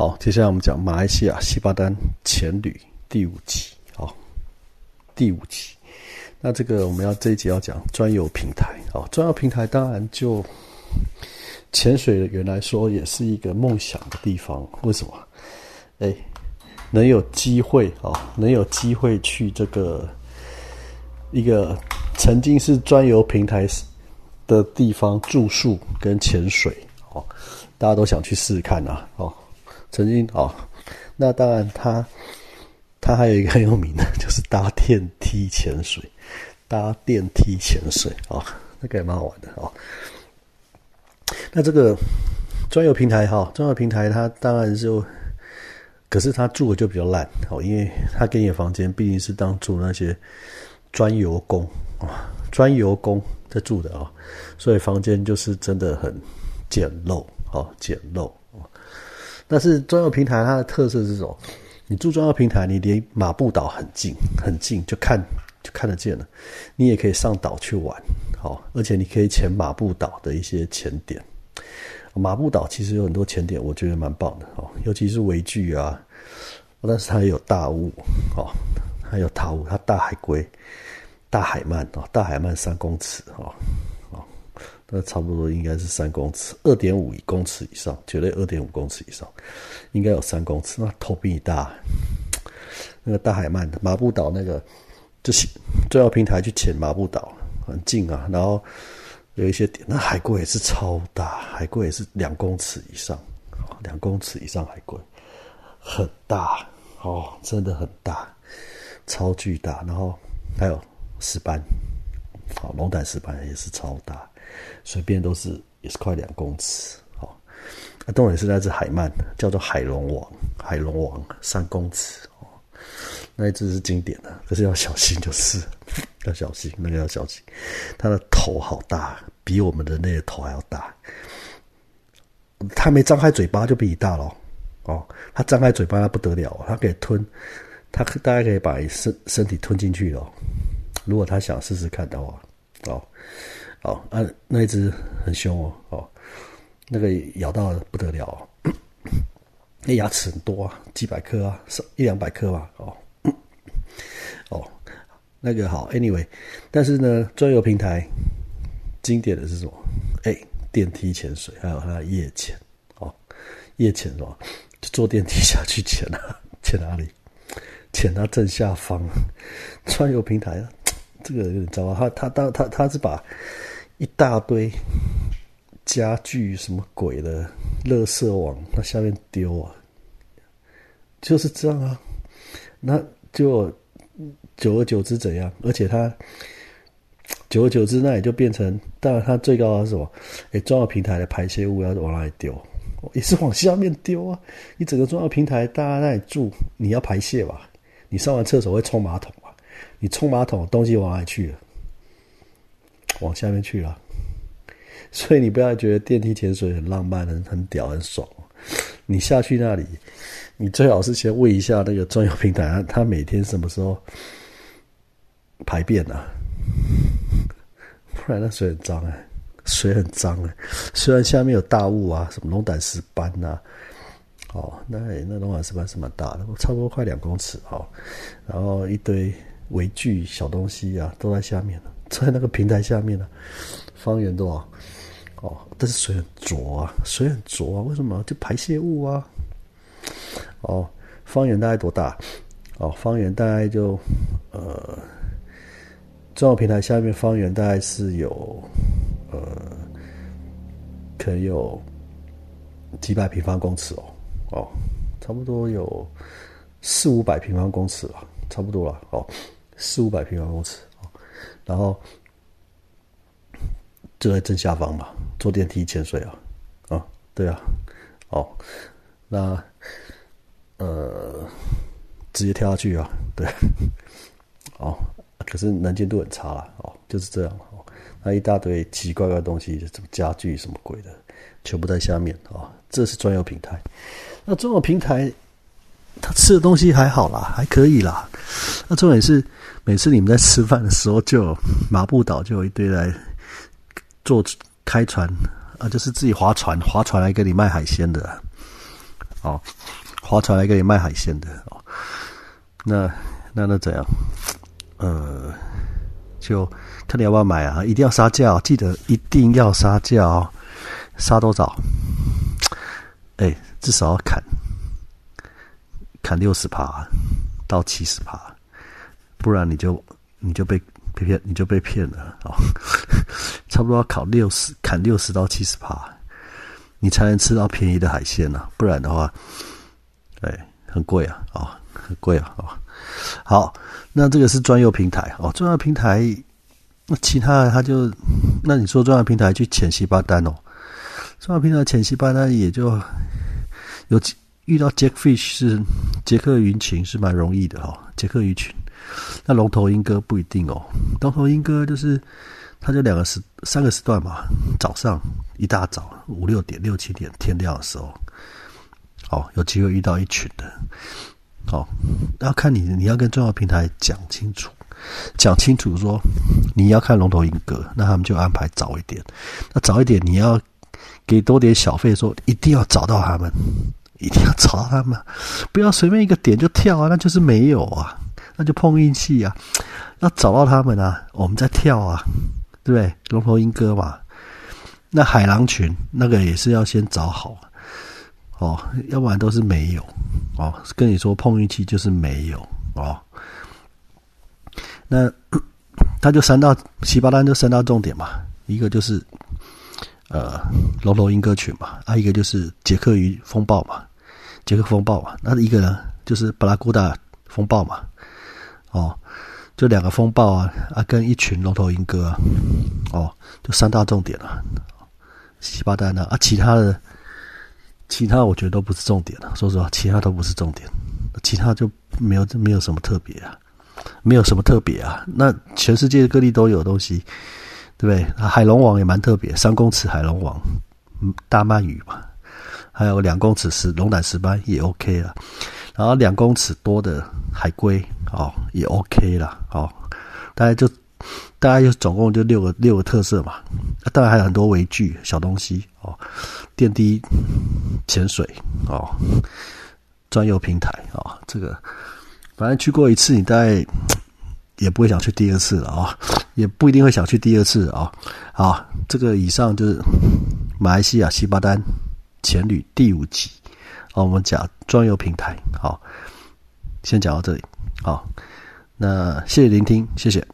好，接下来我们讲马来西亚西巴丹前旅第五集。好，第五集。那这个我们要这一集要讲专有平台。好，专有平台当然就潜水的人来说，也是一个梦想的地方。为什么？哎，能有机会啊，能有机会去这个一个曾经是专有平台的地方住宿跟潜水。哦，大家都想去试试看啊。哦。曾经哦，那当然，他他还有一个很有名的，就是搭电梯潜水，搭电梯潜水啊，那个也蛮好玩的哦。那这个专有平台哈，专有平台它当然就，可是他住的就比较烂哦，因为他给你的房间毕竟是当住那些专油工啊，专油工在住的啊，所以房间就是真的很简陋哦，简陋。但是专用平台它的特色是什么？你住专用平台，你离马步岛很近，很近就看就看得见了。你也可以上岛去玩，好，而且你可以潜马步岛的一些潜点。马步岛其实有很多潜点，我觉得蛮棒的哦，尤其是围具啊，但是它有大雾哦，还有大雾，它大海龟、大海鳗哦，大海鳗三公尺哦。那差不多应该是三公尺，二点五公尺以上，绝对二点五公尺以上，应该有三公尺。那头比你大，那个大海鳗马布岛那个，就是最后平台去潜马布岛，很近啊。然后有一些点，那海龟也是超大，海龟也是两公尺以上，两公尺以上海龟，很大哦，真的很大，超巨大。然后还有石斑，好龙胆石斑也是超大。随便都是也是快两公尺，好，那重点是那只海鳗，叫做海龙王，海龙王三公尺哦，那一只是经典的，可是要小心，就是 要小心，那个要小心，它的头好大，比我们的那个头还要大，它没张开嘴巴就比你大了，哦，它张开嘴巴它不得了，它可以吞，它大概可以把身身体吞进去了，如果它想试试看的话，哦。哦，啊，那一只很凶哦，哦，那个咬到不得了哦，那牙齿很多啊，几百颗啊，一两百颗吧，哦，哦，那个好，anyway，但是呢，专有平台经典的是什么？哎，电梯潜水，还有它的夜潜，哦，夜潜是吧？就坐电梯下去潜啊，潜哪里？潜到正下方，专有平台，这个有点糟糕，他他他他他是把。一大堆家具什么鬼的，垃圾往那下面丢啊，就是这样啊。那就久而久之怎样？而且它久而久之，那也就变成，当然它最高的是什么？哎，重要平台的排泄物要往哪里丢？也是往下面丢啊。你整个重要平台，大家那里住，你要排泄吧？你上完厕所会冲马桶吧？你冲马桶，东西往哪里去了？往下面去了，所以你不要觉得电梯潜水很浪漫、很很屌、很爽。你下去那里，你最好是先问一下那个专用平台，他每天什么时候排便啊？不然那水很脏哎，水很脏哎。虽然下面有大雾啊，什么龙胆石斑呐，哦，那那龙胆石斑是蛮大的，差不多快两公尺哦。然后一堆围具、小东西啊，都在下面了。在那个平台下面呢，方圆多少？哦，但是水很浊啊，水很浊啊，为什么？就排泄物啊。哦，方圆大概多大？哦，方圆大概就呃，重要平台下面方圆大概是有呃，可能有几百平方公尺哦，哦，差不多有四五百平方公尺吧，差不多了，哦，四五百平方公尺。然后就在正下方嘛，坐电梯潜水啊，啊，对啊，哦，那呃，直接跳下去啊，对，哦，可是能见度很差了，哦，就是这样哦，那一大堆奇奇怪怪的东西，什么家具什么鬼的，全部在下面啊，这是专有平台，那专有平台。他吃的东西还好啦，还可以啦。那重点是，每次你们在吃饭的时候，就马布岛就有一堆来坐开船啊，就是自己划船划船来给你卖海鲜的。哦，划船来给你卖海鲜的哦。那那那怎样？呃，就看你要不要买啊！一定要杀价，记得一定要杀价哦。杀多少？哎，至少要砍砍六十趴到七十趴，不然你就你就被被骗，你就被骗了哦。差不多要考六十，砍六十到七十趴，你才能吃到便宜的海鲜呐。不然的话，哎，很贵啊！哦，很贵啊！哦，好，那这个是专用平台哦，专用平台。那其他的他就，那你说专用平台去潜西巴丹哦？专用平台潜西巴丹也就有几遇到杰克 fish 是杰克鱼群是蛮容易的哈，杰克鱼群。那龙头鹰哥不一定哦，龙头鹰哥就是他就两个时三个时段嘛，早上一大早五六点六七点天亮的时候，哦，有机会遇到一群的。哦，要看你，你要跟重要平台讲清楚，讲清楚说你要看龙头鹰哥，那他们就安排早一点。那早一点你要给多点小费，说一定要找到他们，一定要找他们，不要随便一个点就跳啊，那就是没有啊，那就碰运气啊。要找到他们啊，我们再跳啊，对不对？龙头鹰哥嘛，那海狼群那个也是要先找好。哦，要不然都是没有哦。跟你说碰运气就是没有哦。那 他就三到七八单就三大重点嘛，一个就是呃龙头鹰哥群嘛，啊一个就是杰克鱼风暴嘛，杰克风暴嘛，那一个呢就是布拉古达风暴嘛，哦，就两个风暴啊啊跟一群龙头鹰哥啊，哦，就三大重点了，七八单呢啊其他的。其他我觉得都不是重点了，说实话，其他都不是重点，其他就没有没有什么特别啊，没有什么特别啊。那全世界各地都有东西，对不对？海龙王也蛮特别，三公尺海龙王，大鳗鱼嘛，还有两公尺石龙胆石斑也 OK 了，然后两公尺多的海龟哦也 OK 了哦，大概就大概就总共就六个六个特色嘛，当然还有很多围具小东西哦。电梯潜水哦，专用平台啊，这个反正去过一次，你大概也不会想去第二次了啊，也不一定会想去第二次啊。好，这个以上就是马来西亚西巴丹前旅第五集。啊，我们讲专有平台，好，先讲到这里，好，那谢谢聆听，谢谢。